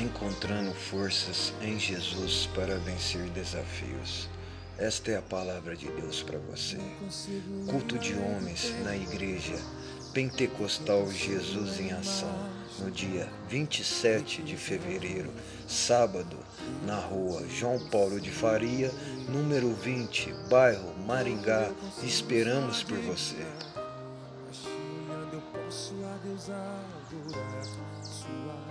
encontrando forças em Jesus para vencer desafios. Esta é a palavra de Deus para você. Culto de homens na igreja Pentecostal Jesus em Ação, no dia 27 de fevereiro, sábado, na rua João Paulo de Faria, número 20, bairro Maringá. Esperamos por você. Posso Deus adorar, sua